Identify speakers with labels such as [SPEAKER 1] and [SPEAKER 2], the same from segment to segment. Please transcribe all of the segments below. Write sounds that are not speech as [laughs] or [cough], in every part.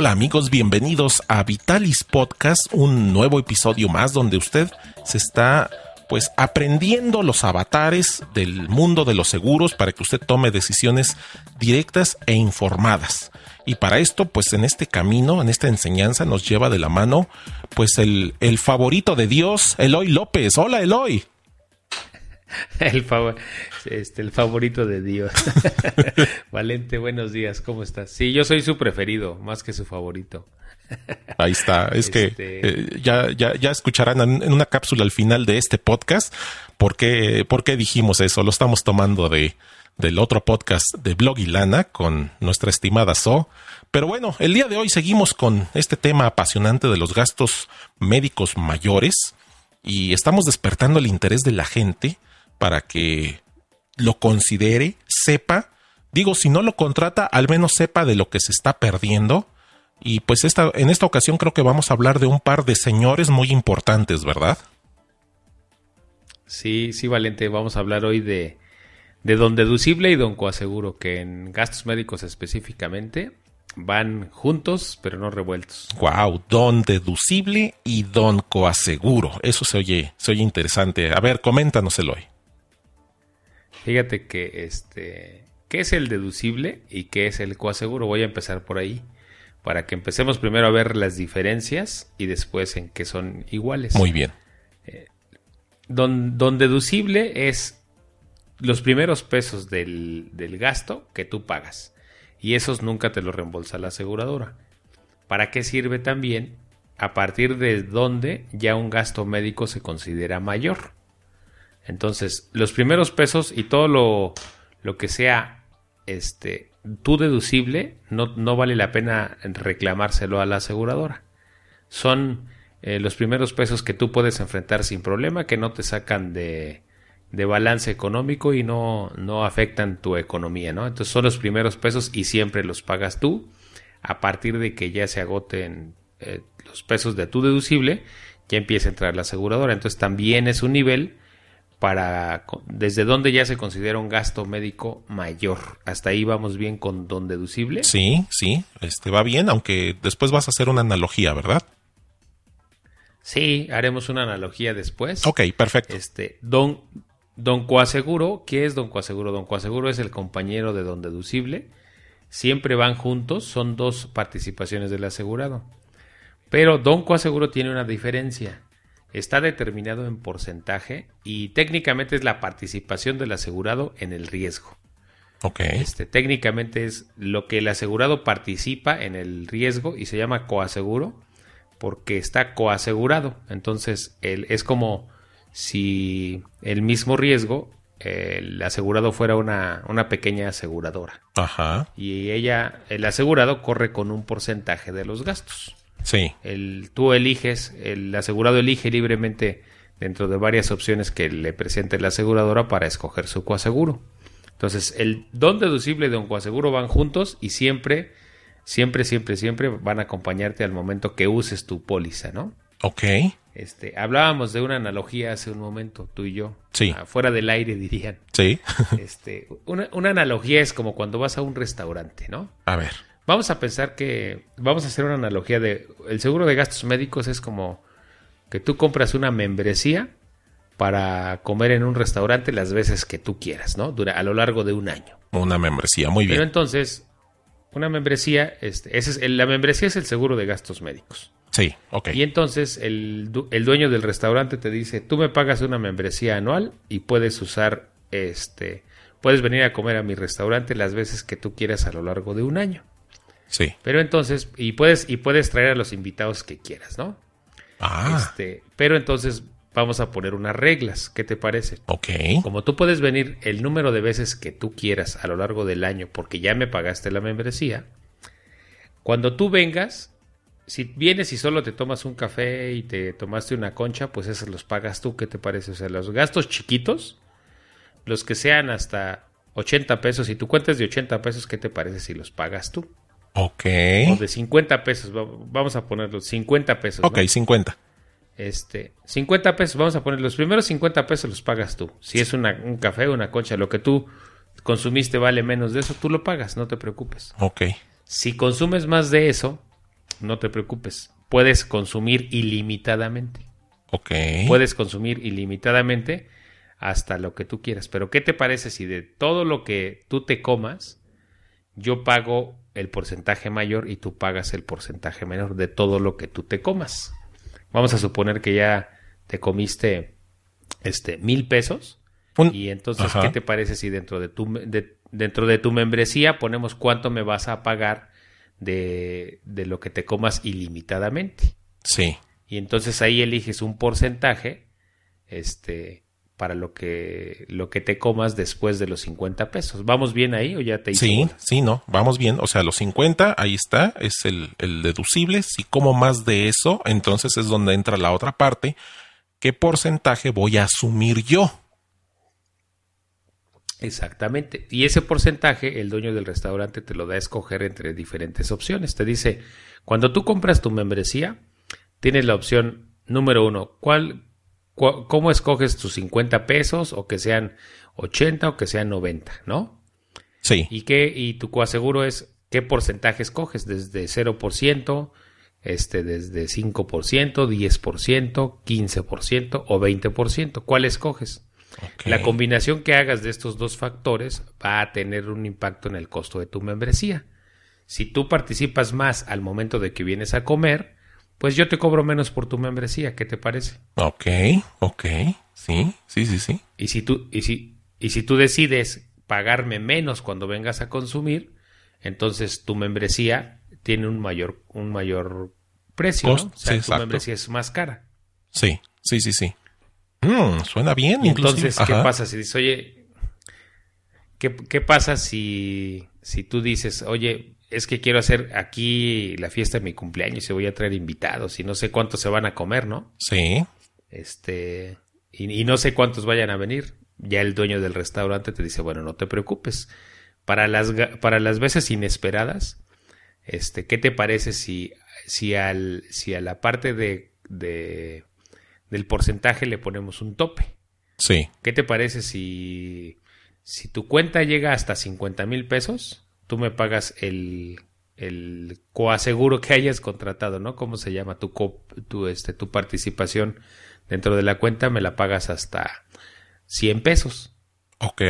[SPEAKER 1] Hola amigos, bienvenidos a Vitalis Podcast, un nuevo episodio más donde usted se está pues aprendiendo los avatares del mundo de los seguros para que usted tome decisiones directas e informadas. Y para esto, pues en este camino, en esta enseñanza, nos lleva de la mano, pues el, el favorito de Dios, Eloy López. Hola, Eloy. [laughs]
[SPEAKER 2] El, este, el favorito de Dios. [laughs] Valente, buenos días, ¿cómo estás? Sí, yo soy su preferido, más que su favorito. [laughs]
[SPEAKER 1] Ahí está, es que este eh, ya, ya, ya escucharán en una cápsula al final de este podcast por qué, por qué dijimos eso. Lo estamos tomando de, del otro podcast de Blog y Lana con nuestra estimada So. Pero bueno, el día de hoy seguimos con este tema apasionante de los gastos médicos mayores y estamos despertando el interés de la gente para que lo considere, sepa, digo, si no lo contrata, al menos sepa de lo que se está perdiendo. Y pues esta, en esta ocasión creo que vamos a hablar de un par de señores muy importantes, ¿verdad?
[SPEAKER 2] Sí, sí, Valente, vamos a hablar hoy de, de don deducible y don coaseguro, que en gastos médicos específicamente van juntos pero no revueltos.
[SPEAKER 1] Wow, don deducible y don coaseguro. Eso se oye, se oye interesante. A ver, coméntanos, Eloy.
[SPEAKER 2] Fíjate que este, ¿qué es el deducible y qué es el coaseguro? Voy a empezar por ahí para que empecemos primero a ver las diferencias y después en qué son iguales.
[SPEAKER 1] Muy bien.
[SPEAKER 2] Eh, don, deducible es los primeros pesos del, del, gasto que tú pagas y esos nunca te los reembolsa la aseguradora. ¿Para qué sirve también? A partir de donde ya un gasto médico se considera mayor. Entonces, los primeros pesos y todo lo, lo que sea este, tu deducible, no, no, vale la pena reclamárselo a la aseguradora. Son eh, los primeros pesos que tú puedes enfrentar sin problema, que no te sacan de, de balance económico y no, no afectan tu economía, ¿no? Entonces son los primeros pesos y siempre los pagas tú. A partir de que ya se agoten eh, los pesos de tu deducible, ya empieza a entrar la aseguradora. Entonces también es un nivel para desde dónde ya se considera un gasto médico mayor. Hasta ahí vamos bien con don deducible.
[SPEAKER 1] Sí, sí, este va bien, aunque después vas a hacer una analogía, ¿verdad?
[SPEAKER 2] Sí, haremos una analogía después.
[SPEAKER 1] Ok, perfecto.
[SPEAKER 2] Este, don, don coaseguro, ¿qué es don coaseguro? Don coaseguro es el compañero de don deducible. Siempre van juntos, son dos participaciones del asegurado. Pero don coaseguro tiene una diferencia está determinado en porcentaje y técnicamente es la participación del asegurado en el riesgo.
[SPEAKER 1] Ok.
[SPEAKER 2] Este, técnicamente es lo que el asegurado participa en el riesgo y se llama coaseguro porque está coasegurado. Entonces, es como si el mismo riesgo el asegurado fuera una, una, pequeña aseguradora.
[SPEAKER 1] Ajá.
[SPEAKER 2] Y ella, el asegurado, corre con un porcentaje de los gastos.
[SPEAKER 1] Sí.
[SPEAKER 2] El, tú eliges, el asegurado elige libremente dentro de varias opciones que le presente la aseguradora para escoger su coaseguro. Entonces, el don deducible y don coaseguro van juntos y siempre, siempre, siempre, siempre van a acompañarte al momento que uses tu póliza, ¿no?
[SPEAKER 1] Ok.
[SPEAKER 2] Este, hablábamos de una analogía hace un momento, tú y yo.
[SPEAKER 1] Sí.
[SPEAKER 2] Fuera del aire, dirían.
[SPEAKER 1] Sí.
[SPEAKER 2] este, una, una analogía es como cuando vas a un restaurante, ¿no?
[SPEAKER 1] A ver.
[SPEAKER 2] Vamos a pensar que vamos a hacer una analogía de el seguro de gastos médicos es como que tú compras una membresía para comer en un restaurante las veces que tú quieras, ¿no? Dura, a lo largo de un año.
[SPEAKER 1] Una membresía, muy bien.
[SPEAKER 2] Pero entonces, una membresía, este, ese es, la membresía es el seguro de gastos médicos.
[SPEAKER 1] Sí, ok.
[SPEAKER 2] Y entonces el, el, dueño del restaurante te dice, tú me pagas una membresía anual y puedes usar, este, puedes venir a comer a mi restaurante las veces que tú quieras a lo largo de un año.
[SPEAKER 1] Sí.
[SPEAKER 2] Pero entonces, y puedes, y puedes traer a los invitados que quieras, ¿no?
[SPEAKER 1] Ah.
[SPEAKER 2] Este, pero entonces vamos a poner unas reglas. ¿Qué te parece?
[SPEAKER 1] Ok.
[SPEAKER 2] Como tú puedes venir el número de veces que tú quieras a lo largo del año porque ya me pagaste la membresía, cuando tú vengas, si vienes y solo te tomas un café y te tomaste una concha, pues esos los pagas tú. ¿Qué te parece? O sea, los gastos chiquitos, los que sean hasta 80 pesos, y tú cuentas de 80 pesos, ¿qué te parece si los pagas tú?
[SPEAKER 1] Ok.
[SPEAKER 2] O de 50 pesos, vamos a ponerlos, 50 pesos.
[SPEAKER 1] Ok, 50.
[SPEAKER 2] Este, 50 pesos, vamos a poner los primeros 50 pesos los pagas tú. Si es una, un café una concha, lo que tú consumiste vale menos de eso, tú lo pagas, no te preocupes.
[SPEAKER 1] Ok.
[SPEAKER 2] Si consumes más de eso, no te preocupes. Puedes consumir ilimitadamente.
[SPEAKER 1] Ok.
[SPEAKER 2] Puedes consumir ilimitadamente hasta lo que tú quieras. Pero ¿qué te parece si de todo lo que tú te comas, yo pago el porcentaje mayor y tú pagas el porcentaje menor de todo lo que tú te comas? Vamos a suponer que ya te comiste este mil pesos. y entonces, ¿qué te parece si dentro de tu dentro de tu membresía ponemos cuánto me vas a pagar de, de lo que te comas ilimitadamente?
[SPEAKER 1] Sí.
[SPEAKER 2] Y entonces ahí eliges un porcentaje, este, para lo que, lo que te comas después de los 50 pesos. ¿Vamos bien ahí o ya te hice
[SPEAKER 1] Sí, sí, no, vamos bien. O sea, los 50, ahí está, es el, el deducible. Si como más de eso, entonces es donde entra la otra parte. ¿Qué porcentaje voy a asumir yo?
[SPEAKER 2] Exactamente. Y ese porcentaje el dueño del restaurante te lo da a escoger entre diferentes opciones. Te dice, cuando tú compras tu membresía, tienes la opción número uno, ¿cuál, ¿cómo escoges tus 50 pesos o que sean 80 o que sean 90, ¿no?
[SPEAKER 1] Sí.
[SPEAKER 2] ¿Y, qué, y tu coaseguro es qué porcentaje escoges? Desde 0%, este, desde 5%, 10%, 15% o 20%. ¿Cuál escoges? La combinación que hagas de estos dos factores va a tener un impacto en el costo de tu membresía. Si tú participas más al momento de que vienes a comer, pues yo te cobro menos por tu membresía, ¿qué te parece?
[SPEAKER 1] Ok, ok, sí, sí, sí, sí.
[SPEAKER 2] Y si tú, y si, y si tú decides pagarme menos cuando vengas a consumir, entonces tu membresía tiene un mayor, un mayor precio, ¿no? O sea, tu membresía es más cara.
[SPEAKER 1] Sí, sí, sí, sí. Mm, suena bien.
[SPEAKER 2] entonces, ¿qué pasa si dices, oye, ¿qué, qué pasa si, si tú dices, oye, es que quiero hacer aquí la fiesta de mi cumpleaños y voy a traer invitados y no sé cuántos se van a comer, ¿no?
[SPEAKER 1] Sí.
[SPEAKER 2] Este, y, no sé cuántos vayan a venir. Ya el dueño del restaurante te dice, bueno, no te preocupes. Para las, para las veces inesperadas, este, ¿qué te parece si, si, al, si a la parte de, de, del porcentaje le ponemos un tope?
[SPEAKER 1] Sí.
[SPEAKER 2] ¿Qué te parece si, si tu cuenta llega hasta 50 mil pesos? Tú me pagas el, el coaseguro que hayas contratado, ¿no? ¿Cómo se llama? Tu, tu, este, tu participación dentro de la cuenta me la pagas hasta 100 pesos.
[SPEAKER 1] Ok.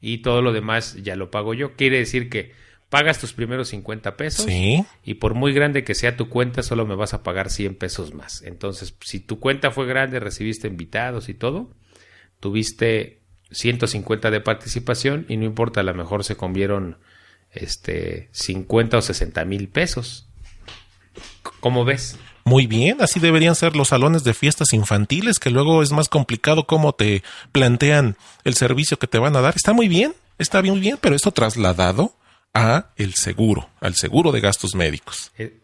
[SPEAKER 2] Y todo lo demás ya lo pago yo. Quiere decir que pagas tus primeros 50 pesos
[SPEAKER 1] sí.
[SPEAKER 2] y por muy grande que sea tu cuenta, solo me vas a pagar 100 pesos más. Entonces, si tu cuenta fue grande, recibiste invitados y todo, tuviste 150 de participación y no importa, a lo mejor se convieron este, 50 o 60 mil pesos. ¿Cómo ves?
[SPEAKER 1] Muy bien, así deberían ser los salones de fiestas infantiles, que luego es más complicado cómo te plantean el servicio que te van a dar. Está muy bien, está bien, bien, pero esto trasladado a el seguro, al seguro de gastos médicos. Eh,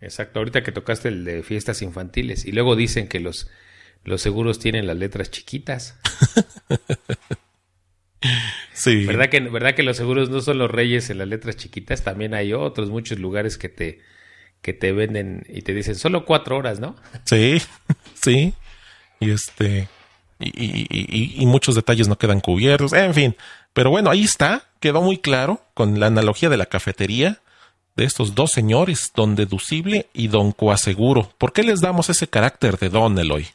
[SPEAKER 2] exacto, ahorita que tocaste el de fiestas infantiles y luego dicen que los, los seguros tienen las letras chiquitas. [laughs]
[SPEAKER 1] Sí.
[SPEAKER 2] ¿Verdad que, ¿Verdad que los seguros no son los reyes en las letras chiquitas? También hay otros, muchos lugares que te, que te venden y te dicen solo cuatro horas, ¿no?
[SPEAKER 1] Sí, [laughs] sí. Y este. Y, y, muchos detalles no quedan cubiertos. En fin. Pero bueno, ahí está. Quedó muy claro con la analogía de la cafetería de estos dos señores, don deducible y don coaseguro. ¿Por qué les damos ese carácter de don, Eloy?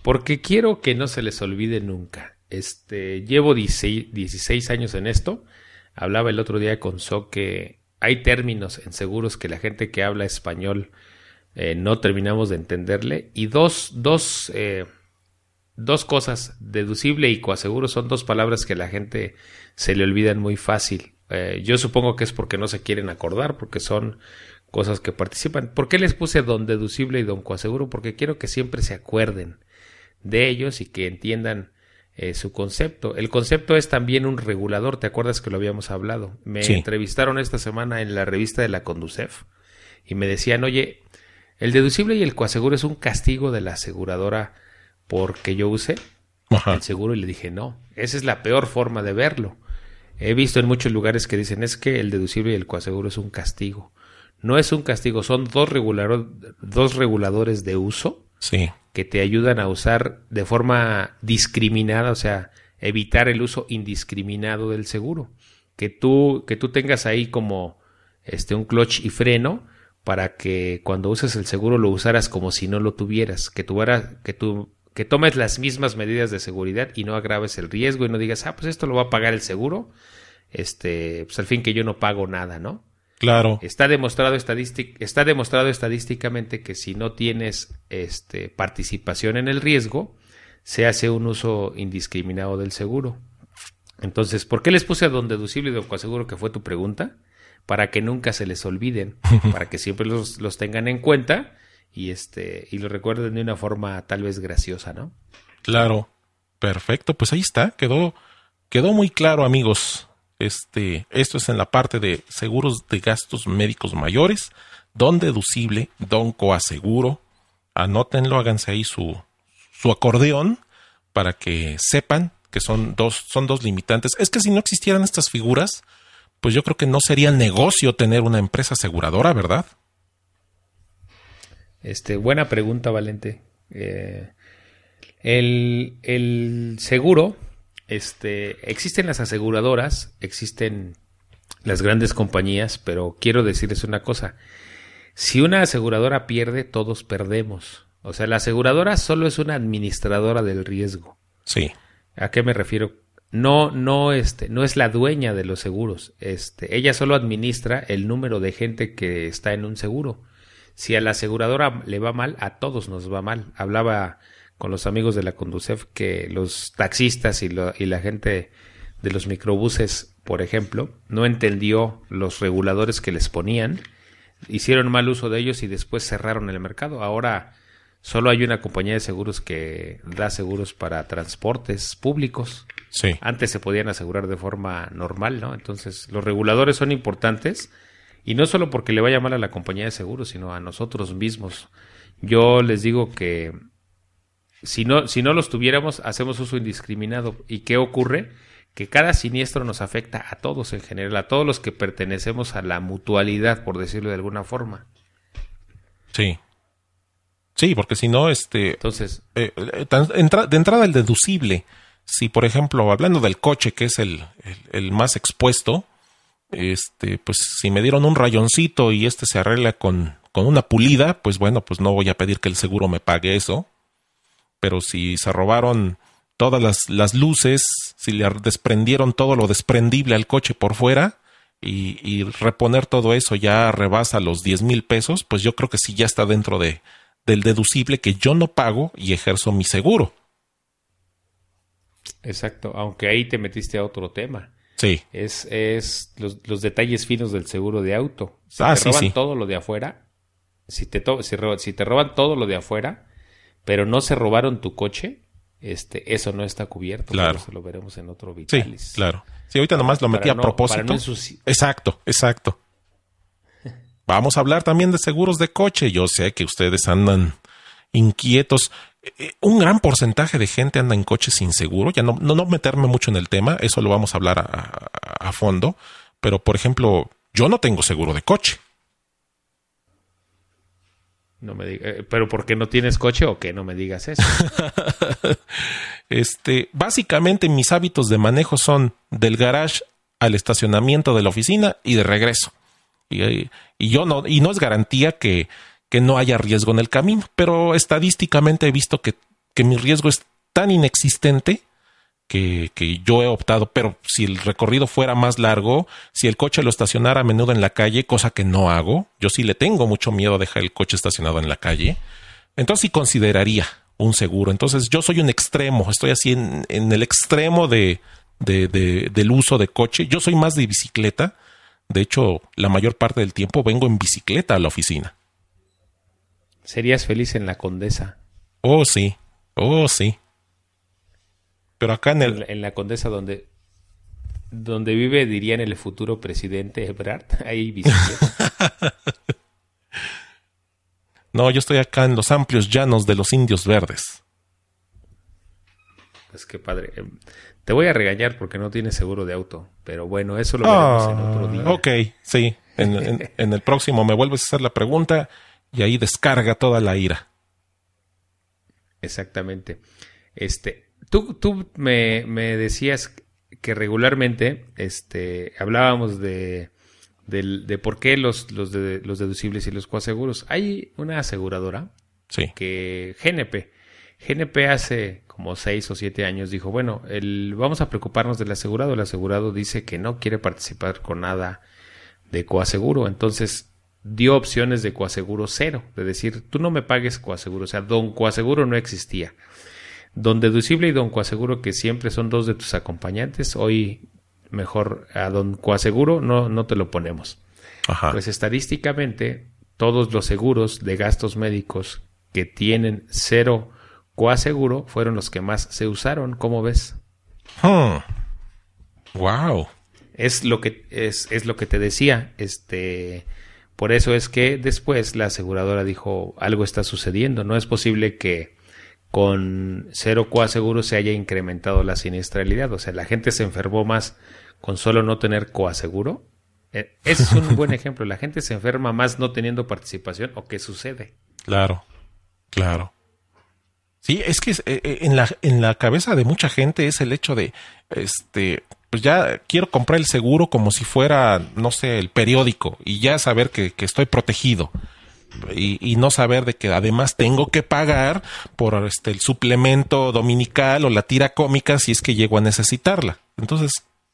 [SPEAKER 2] Porque quiero que no se les olvide nunca. Este, llevo 16, años en esto. Hablaba el otro día con So que hay términos en seguros que la gente que habla español eh, no terminamos de entenderle. Y dos, dos, eh, dos cosas, deducible y coaseguro, son dos palabras que la gente se le olvidan muy fácil. Eh, yo supongo que es porque no se quieren acordar, porque son cosas que participan. ¿Por qué les puse don deducible y don coaseguro? Porque quiero que siempre se acuerden de ellos y que entiendan eh, su concepto. El concepto es también un regulador, ¿te acuerdas que lo habíamos hablado? Me entrevistaron esta semana en la revista de la Conducef y me decían, oye, el deducible y el coaseguro es un castigo de la aseguradora porque yo use el seguro y le dije, no, esa es la peor forma de verlo. He visto en muchos lugares que dicen es que el deducible y el coaseguro es un castigo. No es un castigo, son dos, dos reguladores de uso
[SPEAKER 1] sí
[SPEAKER 2] que te ayudan a usar de forma discriminada, o sea, evitar el uso indiscriminado del seguro. Que tú, que tú tengas ahí como este, un clutch y freno para que cuando uses el seguro lo usaras como si no lo tuvieras, que tuviera, que tú que tomes las mismas medidas de seguridad y no agraves el riesgo y no digas, ah, pues esto lo va a pagar el seguro, este, pues al fin que yo no pago nada, ¿no?
[SPEAKER 1] Claro.
[SPEAKER 2] Está demostrado, está demostrado estadísticamente que si no tienes este, participación en el riesgo, se hace un uso indiscriminado del seguro. Entonces, ¿por qué les puse a don deducible y don coaseguro que fue tu pregunta? Para que nunca se les olviden, [laughs] para que siempre los, los tengan en cuenta y este y lo recuerden de una forma tal vez graciosa, ¿no?
[SPEAKER 1] Claro. Perfecto, pues ahí está, quedó quedó muy claro, amigos. Este, esto es en la parte de seguros de gastos médicos mayores, don deducible, don coaseguro. Anótenlo, háganse ahí su su acordeón para que sepan que son dos son dos limitantes. Es que si no existieran estas figuras, pues yo creo que no sería negocio tener una empresa aseguradora, ¿verdad?
[SPEAKER 2] Este, buena pregunta, Valente. Eh, el, seguro, este, existen las aseguradoras, existen las grandes compañías, pero quiero decirles una cosa. Si una aseguradora pierde, todos perdemos. O sea, la aseguradora solo es una administradora del riesgo.
[SPEAKER 1] Sí.
[SPEAKER 2] ¿A qué me refiero? No, no, este, no es la dueña de los seguros. Este, ella solo administra el número de gente que está en un seguro. Si a la aseguradora le va mal, a todos nos va mal. Hablaba con los amigos de la Conducef que los taxistas y, la gente de los microbuses, por ejemplo, no entendió los reguladores que les ponían, hicieron mal uso de ellos y después cerraron el mercado. Ahora solo hay una compañía de seguros que da seguros para transportes públicos.
[SPEAKER 1] Sí.
[SPEAKER 2] Antes se podían asegurar de forma normal, ¿no? Entonces, los reguladores son importantes y no solo porque le vaya mal a la compañía de seguros, sino a nosotros mismos. Yo les digo que si no, si no los tuviéramos, hacemos uso indiscriminado. ¿Y qué ocurre? Que cada siniestro nos afecta a todos en general, a todos los que pertenecemos a la mutualidad, por decirlo de alguna forma.
[SPEAKER 1] Sí. Sí, porque si no, este.
[SPEAKER 2] Entonces.
[SPEAKER 1] Eh, eh, de entrada, el deducible. Si, por ejemplo, hablando del coche, que es el, el más expuesto, este, pues si me dieron un rayoncito y este se arregla con, con una pulida, pues bueno, pues no voy a pedir que el seguro me pague eso. Pero si se robaron todas las, las luces, si le desprendieron todo lo desprendible al coche por fuera y, y reponer todo eso ya rebasa los 10 mil pesos, pues yo creo que sí ya está dentro de, del deducible que yo no pago y ejerzo mi seguro.
[SPEAKER 2] Exacto, aunque ahí te metiste a otro tema.
[SPEAKER 1] Sí.
[SPEAKER 2] Es, es los, los, detalles finos del seguro de auto. Si ah, te roban todo lo de afuera, si te, si, te roban todo lo de afuera, pero no se robaron tu coche, este, eso no está cubierto.
[SPEAKER 1] Claro.
[SPEAKER 2] Eso lo veremos en otro Vitalis.
[SPEAKER 1] Sí, claro. Sí, ahorita nomás lo metí a propósito. exacto, exacto. Vamos a hablar también de seguros de coche. Yo sé que ustedes andan inquietos. Eh, un gran porcentaje de gente anda en coches sin seguro. Ya no, no, meterme mucho en el tema, eso lo vamos a hablar a, fondo. Pero, por ejemplo, yo no tengo seguro de coche.
[SPEAKER 2] No me diga, eh, pero ¿por qué no tienes coche o qué? No me digas eso. [laughs]
[SPEAKER 1] este, básicamente mis hábitos de manejo son del garage al estacionamiento de la oficina y de regreso. Y, y yo no, y no es garantía que, que no haya riesgo en el camino, pero estadísticamente he visto que, que mi riesgo es tan inexistente que, que, yo he optado, pero si el recorrido fuera más largo, si el coche lo estacionara a menudo en la calle, cosa que no hago, yo sí le tengo mucho miedo a dejar el coche estacionado en la calle, entonces sí consideraría un seguro. Entonces yo soy un extremo, estoy así en, en el extremo de, de, de, del uso de coche, yo soy más de bicicleta, de hecho la mayor parte del tiempo vengo en bicicleta a la oficina.
[SPEAKER 2] Serías feliz en la Condesa.
[SPEAKER 1] Oh, sí. Oh, sí. Pero acá en el...
[SPEAKER 2] En la, Condesa donde... Donde vive, dirían el futuro presidente Ebrard. [laughs] Ahí bicicleta. [laughs]
[SPEAKER 1] no, yo estoy acá en los amplios llanos de los indios verdes.
[SPEAKER 2] Pues qué padre. Em, te voy a regañar porque no tienes seguro de auto. Pero bueno, eso lo veremos en otro día.
[SPEAKER 1] Ok, sí. En, en el próximo me vuelves a hacer la pregunta y ahí descarga toda la ira. [laughs]
[SPEAKER 2] Exactamente. Este, tú, tú me, me decías que regularmente este, hablábamos de, del, de por qué los, los, de, los deducibles y los coaseguros. Hay una aseguradora
[SPEAKER 1] Sí.
[SPEAKER 2] que GNP, GNP hace como seis o siete años dijo, bueno, el, vamos a preocuparnos del asegurado. El asegurado dice que no quiere participar con nada de coaseguro. Entonces dio opciones de coaseguro cero, de decir, tú no me pagues coaseguro. O sea, don coaseguro no existía. Don deducible y don coaseguro, que siempre son dos de tus acompañantes, hoy mejor a don coaseguro no, no te lo ponemos.
[SPEAKER 1] Ajá.
[SPEAKER 2] Pues estadísticamente, todos los seguros de gastos médicos que tienen cero coaseguro fueron los que más se usaron, ¿cómo ves?
[SPEAKER 1] Hmm. Wow.
[SPEAKER 2] Es lo que es, es lo que te decía, este por eso es que después la aseguradora dijo algo está sucediendo, no es posible que con cero coaseguro se haya incrementado la siniestralidad, o sea, la gente se enfermó más con solo no tener coaseguro. Eh, Ese es un [laughs] buen ejemplo, la gente se enferma más no teniendo participación o qué sucede.
[SPEAKER 1] Claro. Claro. Sí, es que eh, eh, en la, en la cabeza de mucha gente es el hecho de, este, pues ya quiero comprar el seguro como si fuera, no sé, el periódico y ya saber que, que estoy protegido. Y, no saber de que además tengo que pagar por este el suplemento dominical o la tira cómica si es que llego a necesitarla. Entonces,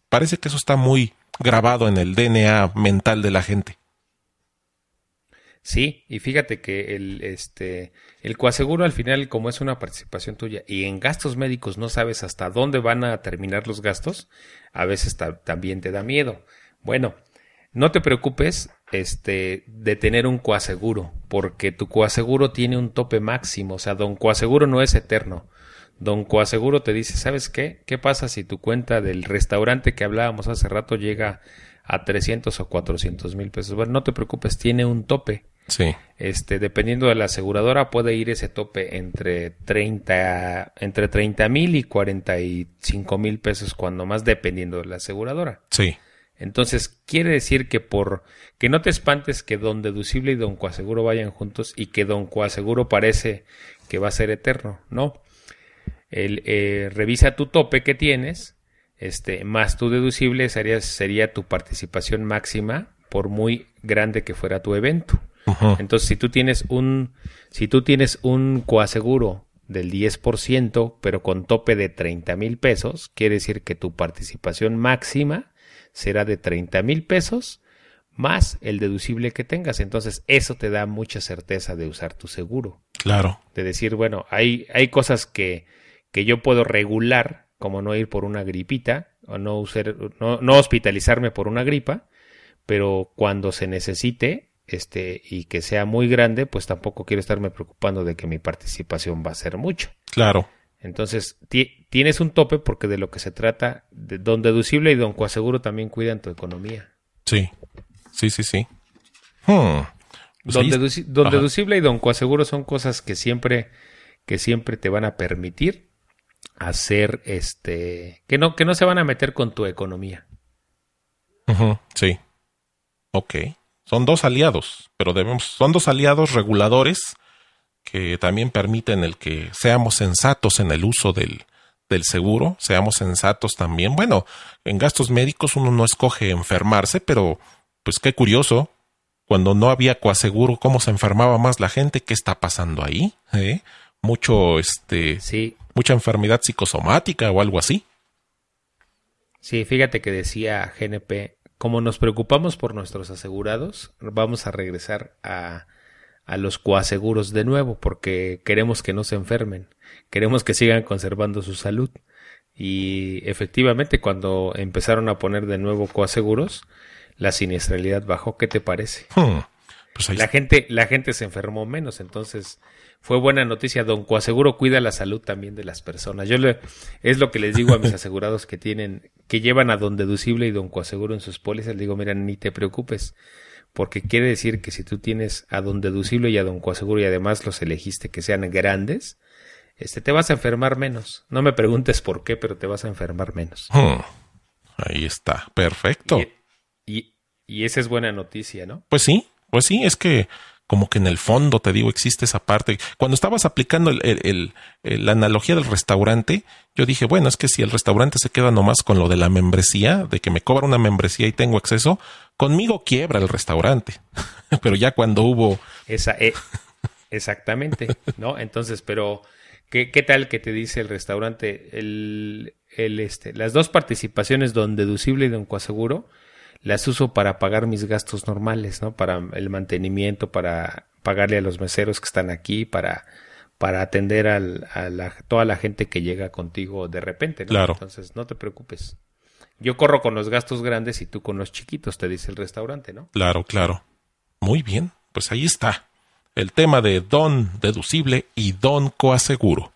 [SPEAKER 1] parece que eso está muy grabado en el DNA mental de la gente.
[SPEAKER 2] Sí, y fíjate que el, este, el coaseguro al final, como es una participación tuya y en gastos médicos no sabes hasta dónde van a terminar los gastos, a veces ta- también te da miedo. Bueno, no te preocupes este, de tener un coaseguro, porque tu coaseguro tiene un tope máximo, o sea, don coaseguro no es eterno. Don Coaseguro te dice, ¿sabes qué? ¿Qué pasa si tu cuenta del restaurante que hablábamos hace rato llega a 300 o 400 mil pesos? Bueno, no te preocupes, tiene un tope.
[SPEAKER 1] Sí.
[SPEAKER 2] Este, dependiendo de la aseguradora, puede ir ese tope entre 30, entre 30 mil y 45 mil pesos, cuando más, dependiendo de la aseguradora.
[SPEAKER 1] Sí.
[SPEAKER 2] Entonces, quiere decir que por que no te espantes que don deducible y don coaseguro vayan juntos y que don coaseguro parece que va a ser eterno. No. El, eh, revisa tu tope que tienes, este, más tu deducible sería, sería tu participación máxima por muy grande que fuera tu evento. Entonces, si tú tienes un, si tú tienes un coaseguro del 10%, pero con tope de 30 mil pesos, quiere decir que tu participación máxima será de 30 mil pesos más el deducible que tengas. Entonces, eso te da mucha certeza de usar tu seguro.
[SPEAKER 1] Claro.
[SPEAKER 2] De decir, bueno, hay, hay cosas que, que yo puedo regular, como no ir por una gripita, o no, usar, no, no hospitalizarme por una gripa, pero cuando se necesite, este, y que sea muy grande, pues tampoco quiero estarme preocupando de que mi participación va a ser mucho.
[SPEAKER 1] Claro.
[SPEAKER 2] Entonces, ti- tienes un tope porque de lo que se trata, de don deducible y don coaseguro también cuidan tu economía.
[SPEAKER 1] Sí. Sí, sí, sí. Hmm. Pues
[SPEAKER 2] Don, deduci- deducible y don coaseguro son cosas que siempre, que siempre te van a permitir hacer este, que no, que no se van a meter con tu economía.
[SPEAKER 1] Sí. Ok. Son dos aliados, pero debemos, son dos aliados reguladores que también permiten el que seamos sensatos en el uso del, del seguro, seamos sensatos también. Bueno, en gastos médicos uno no escoge enfermarse, pero pues qué curioso, cuando no había coaseguro, cómo se enfermaba más la gente, qué está pasando ahí, ¿Eh? Mucho, este,
[SPEAKER 2] Sí,
[SPEAKER 1] mucha enfermedad psicosomática o algo así.
[SPEAKER 2] sí, fíjate que decía GNP, como nos preocupamos por nuestros asegurados, vamos a regresar a, a los coaseguros de nuevo, porque queremos que no se enfermen, queremos que sigan conservando su salud. Y efectivamente, cuando empezaron a poner de nuevo coaseguros, la siniestralidad bajó. ¿Qué te parece?
[SPEAKER 1] Hmm, Pues ahí
[SPEAKER 2] La gente, la gente se enfermó menos, entonces fue buena noticia. Don Coaseguro cuida la salud también de las personas. Yo le, es lo que les digo a mis [laughs] asegurados que tienen, que llevan a Don Deducible y Don Coaseguro en sus pólizas. Les digo, mira, ni te preocupes, porque quiere decir que si tú tienes a Don Deducible y a Don Coaseguro y además los elegiste que sean grandes, este, te vas a enfermar menos. No me preguntes por qué, pero te vas a enfermar menos.
[SPEAKER 1] Hmm, Ahí está, perfecto.
[SPEAKER 2] Y, y, y esa es buena noticia, ¿no?
[SPEAKER 1] Pues sí, pues sí, es que como que en el fondo, te digo, existe esa parte. Cuando estabas aplicando el, la analogía del restaurante, yo dije, bueno, es que si el restaurante se queda nomás con lo de la membresía, de que me cobra una membresía y tengo acceso, conmigo quiebra el restaurante. [laughs] pero ya cuando hubo...
[SPEAKER 2] Esa, eh, exactamente, ¿no? Entonces, pero... ¿Qué, ¿Qué, tal que te dice el restaurante? El, el, este, las dos participaciones, don deducible y don coaseguro, las uso para pagar mis gastos normales, ¿no? Para el mantenimiento, para pagarle a los meseros que están aquí, para, para atender al, a la, toda la gente que llega contigo de repente, ¿no?
[SPEAKER 1] Claro.
[SPEAKER 2] Entonces, no te preocupes. Yo corro con los gastos grandes y tú con los chiquitos, te dice el restaurante, ¿no?
[SPEAKER 1] Claro, claro. Muy bien, pues ahí está. El tema de don deducible y don coaseguro.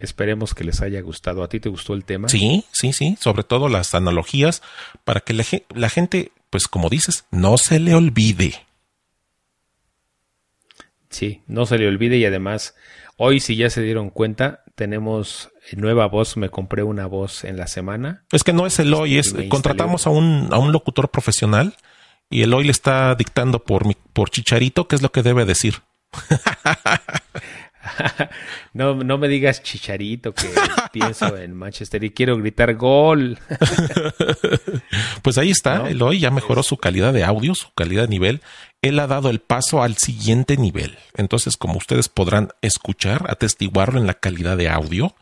[SPEAKER 2] Esperemos que les haya gustado. ¿A ti te gustó el tema?
[SPEAKER 1] Sí, sí, sí. Sobre todo las analogías para que la, gente, pues como dices, no se le olvide.
[SPEAKER 2] Sí, no se le olvide y además, hoy si ya se dieron cuenta, tenemos nueva voz. Me compré una voz en la semana.
[SPEAKER 1] Es que no es el hoy, es contratamos a un, a un locutor profesional y el hoy le está dictando por, mi, por Chicharito qué es lo que debe decir. [laughs] [laughs]
[SPEAKER 2] no, no me digas chicharito que [laughs] pienso en Manchester y quiero gritar gol. [laughs]
[SPEAKER 1] pues ahí está, Eloy ya mejoró su calidad de audio, su calidad de nivel. Él ha dado el paso al siguiente nivel. Entonces, como ustedes podrán escuchar, atestiguarlo en la calidad de audio,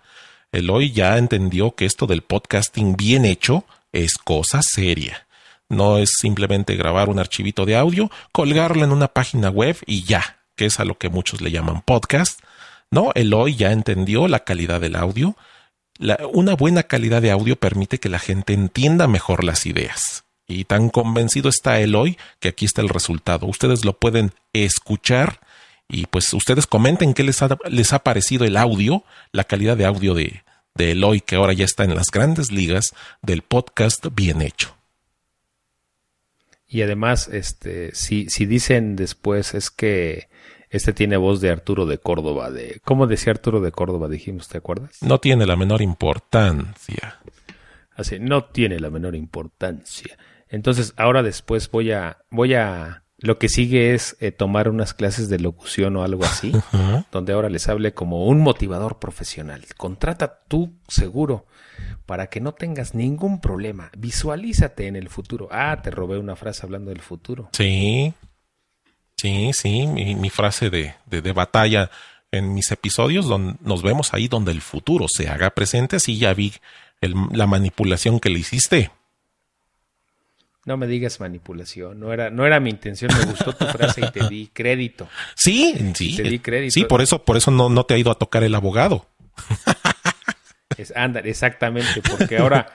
[SPEAKER 1] Eloy ya entendió que esto del podcasting bien hecho es cosa seria. No es simplemente grabar un archivito de audio, colgarlo en una página web y ya, que es a lo que muchos le llaman podcast, no, Eloy ya entendió la calidad del audio. una buena calidad de audio permite que la gente entienda mejor las ideas. Y tan convencido está Eloy que aquí está el resultado. Ustedes lo pueden escuchar y pues ustedes comenten qué les ha, les ha parecido el audio, la calidad de audio de, de Eloy que ahora ya está en las grandes ligas del podcast bien hecho.
[SPEAKER 2] Y además, este, si, si dicen después es que este tiene voz de Arturo de Córdoba. De, ¿Cómo decía Arturo de Córdoba? Dijimos, ¿te acuerdas?
[SPEAKER 1] No tiene la menor importancia.
[SPEAKER 2] Así, no tiene la menor importancia. Entonces, ahora después voy a, voy a, lo que sigue es eh, tomar unas clases de locución o algo así, [laughs] donde ahora les hable como un motivador profesional. Contrata tu seguro para que no tengas ningún problema. Visualízate en el futuro. Ah, te robé una frase hablando del futuro.
[SPEAKER 1] Sí, Sí, sí, mi, frase de, de, batalla en mis episodios, donde nos vemos ahí donde el futuro se haga presente, así ya vi la manipulación que le hiciste.
[SPEAKER 2] No me digas manipulación, no era, no era mi intención, me gustó tu frase y te di crédito. [laughs]
[SPEAKER 1] Sí, sí. Te di crédito. Sí, por eso, por eso no, no te ha ido a tocar el abogado.
[SPEAKER 2] Es, anda, exactamente, porque ahora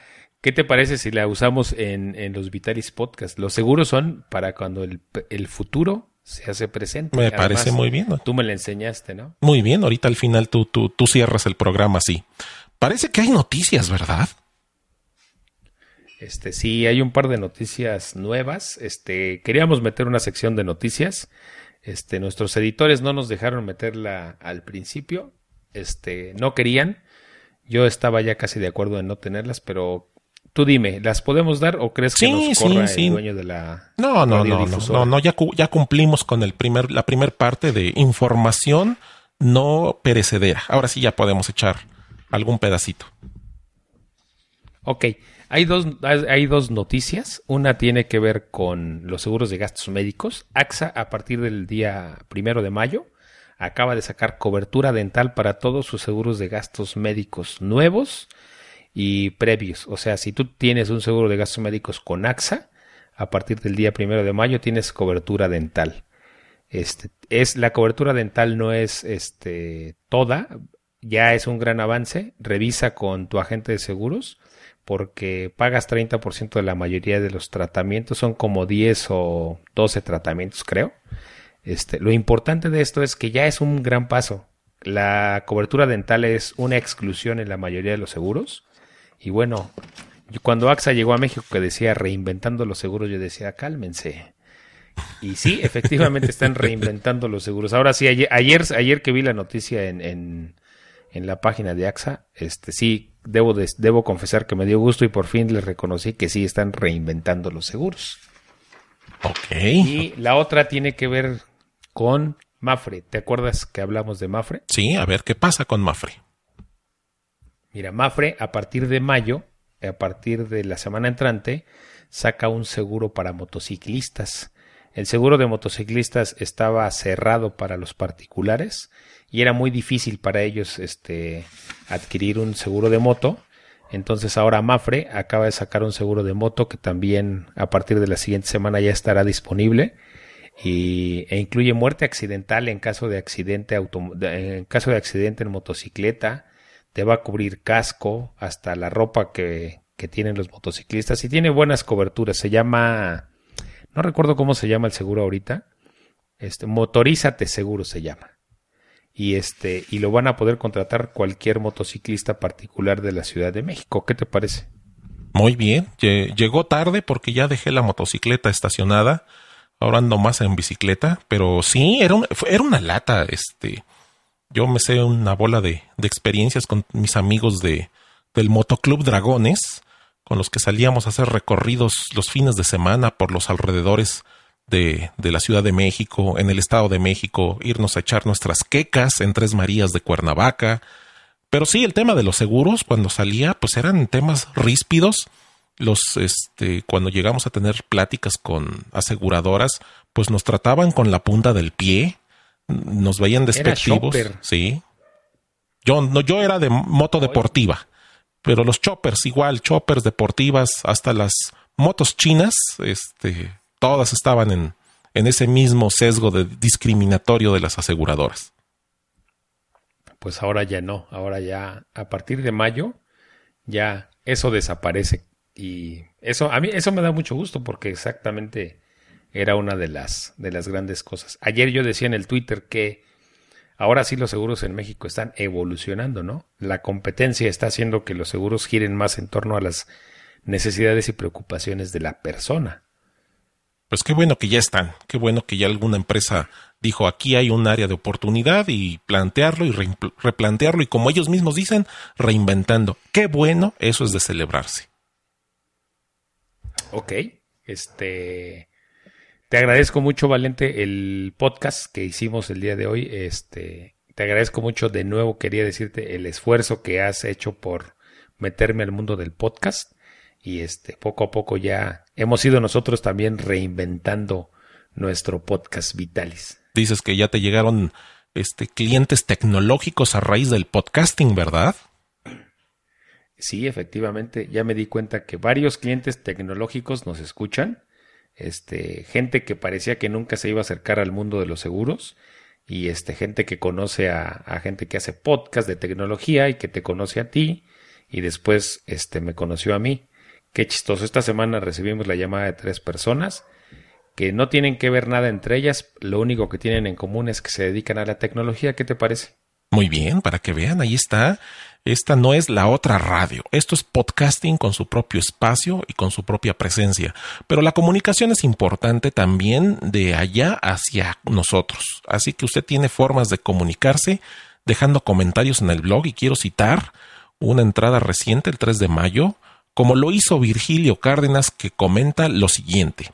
[SPEAKER 2] ¿Qué te parece si la usamos en, en los Vitalis Podcast? Los seguros son para cuando el, el futuro se hace presente.
[SPEAKER 1] Me parece muy bien.
[SPEAKER 2] Tú me la enseñaste, ¿no?
[SPEAKER 1] Muy bien, ahorita al final tú, tú, tú cierras el programa así. Parece que hay noticias, ¿verdad?
[SPEAKER 2] Este, sí, hay un par de noticias nuevas. Este, queríamos meter una sección de noticias. Este, nuestros editores no nos dejaron meterla al principio. Este, no querían. Yo estaba ya casi de acuerdo en no tenerlas, pero Tú dime, ¿las podemos dar o crees que nos corra el dueño de la
[SPEAKER 1] No, no, no, no, no, ya, ya cumplimos con el primer, la primera parte de información no perecedera. Ahora sí ya podemos echar algún pedacito.
[SPEAKER 2] Ok, hay dos, hay dos noticias. Una tiene que ver con los seguros de gastos médicos. AXA, a partir del día primero de mayo, acaba de sacar cobertura dental para todos sus seguros de gastos médicos nuevos y previos. O sea, si tú tienes un seguro de gastos médicos con AXA, a partir del día primero de mayo tienes cobertura dental. Este, es, la cobertura dental no es este, toda, ya es un gran avance. Revisa con tu agente de seguros porque pagas 30% de la mayoría de los tratamientos, son como 10 o 12 tratamientos, creo. Este, lo importante de esto es que ya es un gran paso. La cobertura dental es una exclusión en la mayoría de los seguros y bueno, cuando AXA llegó a México que decía reinventando los seguros, yo decía, cálmense. Y sí, [laughs] efectivamente están reinventando los seguros. Ahora sí, ayer, ayer, que vi la noticia en, en, en, la página de AXA, este sí, debo, debo confesar que me dio gusto y por fin les reconocí que sí están reinventando los seguros.
[SPEAKER 1] Ok.
[SPEAKER 2] Y la otra tiene que ver con Mafre. ¿Te acuerdas que hablamos de Mafre?
[SPEAKER 1] Sí, a ver qué pasa con Mafre.
[SPEAKER 2] Mira, Mafre a partir de mayo, a partir de la semana entrante, saca un seguro para motociclistas. El seguro de motociclistas estaba cerrado para los particulares y era muy difícil para ellos este, adquirir un seguro de moto. Entonces ahora Mafre acaba de sacar un seguro de moto que también a partir de la siguiente semana ya estará disponible y, e incluye muerte accidental en caso de accidente en caso de accidente en motocicleta, te va a cubrir casco, hasta la ropa que, que tienen los motociclistas y tiene buenas coberturas. Se llama, no recuerdo cómo se llama el seguro ahorita, este, Motorízate Seguro se llama. Y este, y lo van a poder contratar cualquier motociclista particular de la Ciudad de México. ¿Qué te parece?
[SPEAKER 1] Muy bien, llegó tarde porque ya dejé la motocicleta estacionada Ahora ando más en bicicleta, pero sí, era, era una lata. Este, yo me sé una bola de, de experiencias con mis amigos de, del Motoclub Dragones, con los que salíamos a hacer recorridos los fines de semana por los alrededores de, de, la Ciudad de México, en el Estado de México, irnos a echar nuestras quecas en Tres Marías de Cuernavaca. Pero sí, el tema de los seguros, cuando salía, pues eran temas ríspidos los este cuando llegamos a tener pláticas con aseguradoras, pues nos trataban con la punta del pie, nos veían despectivos, sí. Yo no yo era de moto deportiva, pero los choppers igual, choppers deportivas, hasta las motos chinas, este todas estaban en en ese mismo sesgo de discriminatorio de las aseguradoras.
[SPEAKER 2] Pues ahora ya no, ahora ya a partir de mayo ya eso desaparece y eso, a mí, eso me da mucho gusto porque exactamente era una de las, de las grandes cosas. Ayer yo decía en el Twitter que ahora sí los seguros en México están evolucionando, ¿no? La competencia está haciendo que los seguros giren más en torno a las necesidades y preocupaciones de la persona.
[SPEAKER 1] Pues qué bueno que ya están, qué bueno que ya alguna empresa dijo aquí hay un área de oportunidad y plantearlo y replantearlo y como ellos mismos dicen, reinventando. Qué bueno, eso es de celebrarse.
[SPEAKER 2] Ok, este, te agradezco mucho, Valente, el podcast que hicimos el día de hoy. Este, te agradezco mucho de nuevo, quería decirte el esfuerzo que has hecho por meterme al mundo del podcast y este, poco a poco ya hemos ido nosotros también reinventando nuestro podcast Vitalis.
[SPEAKER 1] Dices que ya te llegaron este clientes tecnológicos a raíz del podcasting, ¿verdad?
[SPEAKER 2] Sí, efectivamente, ya me di cuenta que varios clientes tecnológicos nos escuchan, este, gente que parecía que nunca se iba a acercar al mundo de los seguros y este, gente que conoce a, gente que hace podcast de tecnología y que te conoce a ti y después este, me conoció a mí. Qué chistoso. Esta semana recibimos la llamada de tres personas que no tienen que ver nada entre ellas, lo único que tienen en común es que se dedican a la tecnología. ¿Qué te parece?
[SPEAKER 1] Muy bien, para que vean, ahí está. Esta no es la otra radio. Esto es podcasting con su propio espacio y con su propia presencia. Pero la comunicación es importante también de allá hacia nosotros. Así que usted tiene formas de comunicarse dejando comentarios en el blog y quiero citar una entrada reciente el 3 de mayo, como lo hizo Virgilio Cárdenas que comenta lo siguiente.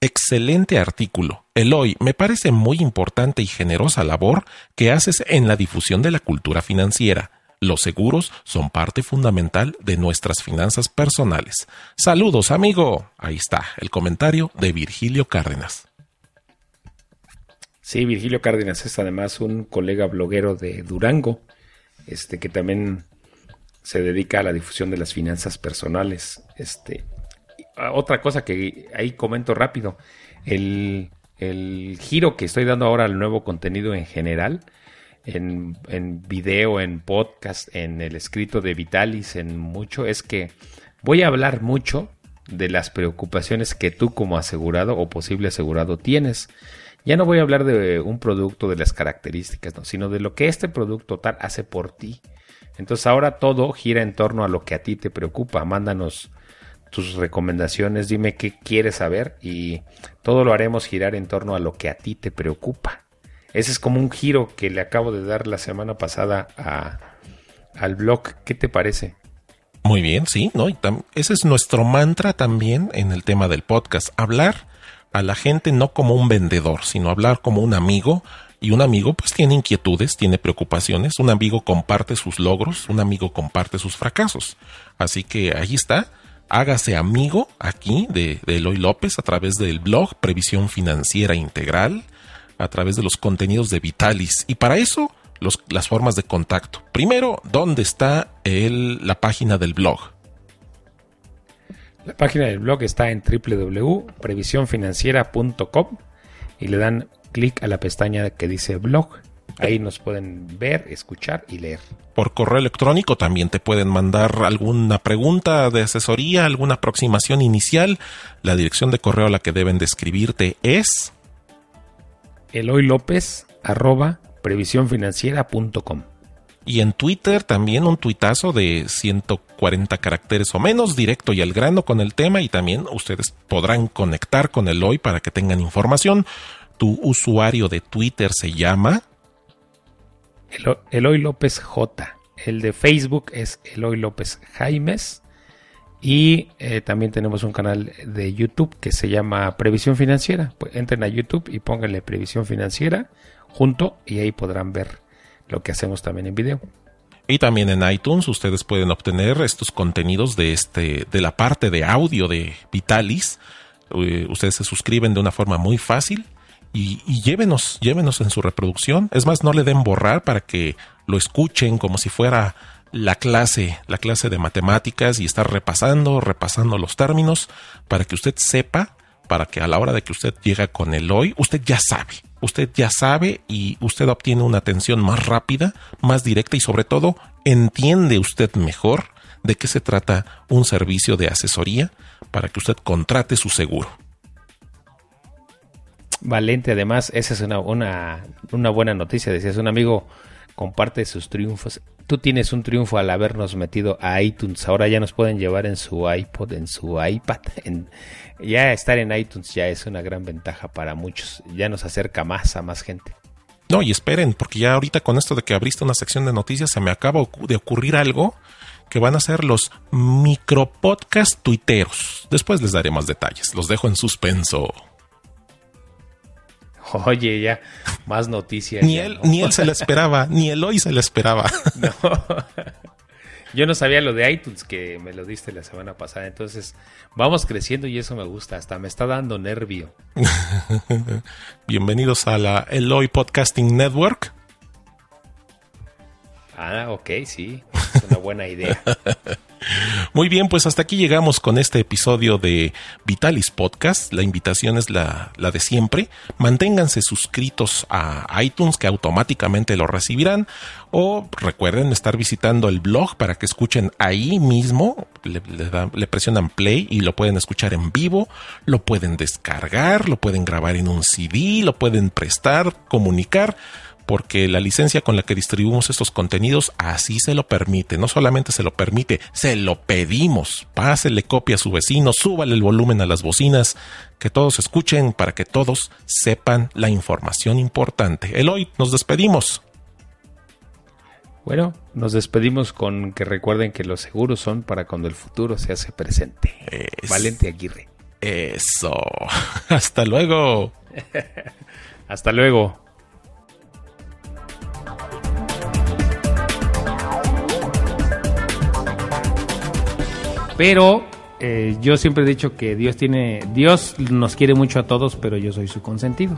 [SPEAKER 1] Excelente artículo. Eloy, me parece muy importante y generosa labor que haces en la difusión de la cultura financiera. Los seguros son parte fundamental de nuestras finanzas personales. Saludos, amigo. Ahí está el comentario de Virgilio Cárdenas.
[SPEAKER 2] Sí, Virgilio Cárdenas es además un colega bloguero de Durango, este que también se dedica a la difusión de las finanzas personales. Este, otra cosa que ahí comento rápido, el, giro que estoy dando ahora al nuevo contenido en general, en, video, en podcast, en el escrito de Vitalis, en mucho, es que voy a hablar mucho de las preocupaciones que tú como asegurado o posible asegurado tienes. Ya no voy a hablar de un producto, de las características, sino de lo que este producto tal hace por ti. Entonces ahora todo gira en torno a lo que a ti te preocupa. Mándanos tus recomendaciones, dime qué quieres saber y todo lo haremos girar en torno a lo que a ti te preocupa. Ese es como un giro que le acabo de dar la semana pasada al blog. ¿Qué te parece?
[SPEAKER 1] Muy bien, sí, ¿no? ese es nuestro mantra también en el tema del podcast. Hablar a la gente no como un vendedor, sino hablar como un amigo. Y un amigo pues tiene inquietudes, tiene preocupaciones, un amigo comparte sus logros, un amigo comparte sus fracasos. Así que ahí está, hágase amigo aquí de, de Eloy López a través del blog Previsión Financiera Integral, a través de los contenidos de Vitalis. Y para eso, las formas de contacto. Primero, ¿dónde está el, la página del blog?
[SPEAKER 2] La página del blog está en www.previsionfinanciera.com y le dan clic a la pestaña que dice blog. Ahí nos pueden ver, escuchar y leer.
[SPEAKER 1] Por correo electrónico también te pueden mandar alguna pregunta de asesoría, alguna aproximación inicial. La dirección de correo a la que deben de escribirte es
[SPEAKER 2] Eloy López arroba previsionfinanciera.com.
[SPEAKER 1] Y en Twitter también un tuitazo de 140 caracteres o menos, directo y al grano con el tema. Y también ustedes podrán conectar con el hoy para que tengan información. Tu usuario de Twitter se llama
[SPEAKER 2] Eloy López J. El de Facebook es Eloy López Jaimes. Y eh, también tenemos un canal de YouTube que se llama Previsión Financiera. Pues entren a YouTube y pónganle Previsión Financiera junto y ahí podrán ver lo que hacemos también en video.
[SPEAKER 1] Y también en iTunes ustedes pueden obtener estos contenidos de este de la parte de audio de Vitalis. Eh, ustedes se suscriben de una forma muy fácil y, y, llévenos, llévenos en su reproducción. Es más, no le den borrar para que lo escuchen como si fuera la clase, la clase de matemáticas y estar repasando, repasando los términos para que usted sepa, para que a la hora de que usted llega con el hoy, usted ya sabe, usted ya sabe y usted obtiene una atención más rápida, más directa y sobre todo entiende usted mejor de qué se trata un servicio de asesoría para que usted contrate su seguro.
[SPEAKER 2] Valente, además, esa es una, una, una buena noticia. Decías, un amigo comparte sus triunfos. Tú tienes un triunfo al habernos metido a iTunes. Ahora ya nos pueden llevar en su iPod, en su iPad. [laughs] Ya estar en iTunes ya es una gran ventaja para muchos. Ya nos acerca más a más gente.
[SPEAKER 1] No, y esperen, porque ya ahorita con esto de que abriste una sección de noticias se me acaba de ocurrir algo que van a ser los micropodcast tuiteros. Después les daré más detalles. Los dejo en suspenso. [laughs]
[SPEAKER 2] Oye, ya, más noticias.
[SPEAKER 1] ni, él, ni él se la esperaba, ni el hoy se la esperaba. [laughs] No. [laughs]
[SPEAKER 2] Yo no sabía lo de iTunes que me lo diste la semana pasada. Entonces, vamos creciendo y eso me gusta. Hasta me está dando nervio.
[SPEAKER 1] Bienvenidos a la Eloy Podcasting Network.
[SPEAKER 2] Ah, ok, sí. Es una buena idea.
[SPEAKER 1] Muy bien, pues hasta aquí llegamos con este episodio de Vitalis Podcast. La invitación es la, la, de siempre. Manténganse suscritos a iTunes que automáticamente lo recibirán. O recuerden estar visitando el blog para que escuchen ahí mismo. Le, le presionan play y lo pueden escuchar en vivo. Lo pueden descargar, lo pueden grabar en un CD, lo pueden prestar, comunicar porque la licencia con la que distribuimos estos contenidos así se lo permite. No solamente se lo permite, se lo pedimos. Pásele copia a su vecino, súbale el volumen a las bocinas, que todos escuchen para que todos sepan la información importante. Eloy, nos despedimos.
[SPEAKER 2] Bueno, nos despedimos con que recuerden que los seguros son para cuando el futuro se hace presente. Valente Aguirre.
[SPEAKER 1] Eso. [laughs] Hasta luego. [laughs]
[SPEAKER 2] Hasta luego. Pero eh, yo siempre he dicho que Dios tiene, Dios nos quiere mucho a todos, pero yo soy su consentido.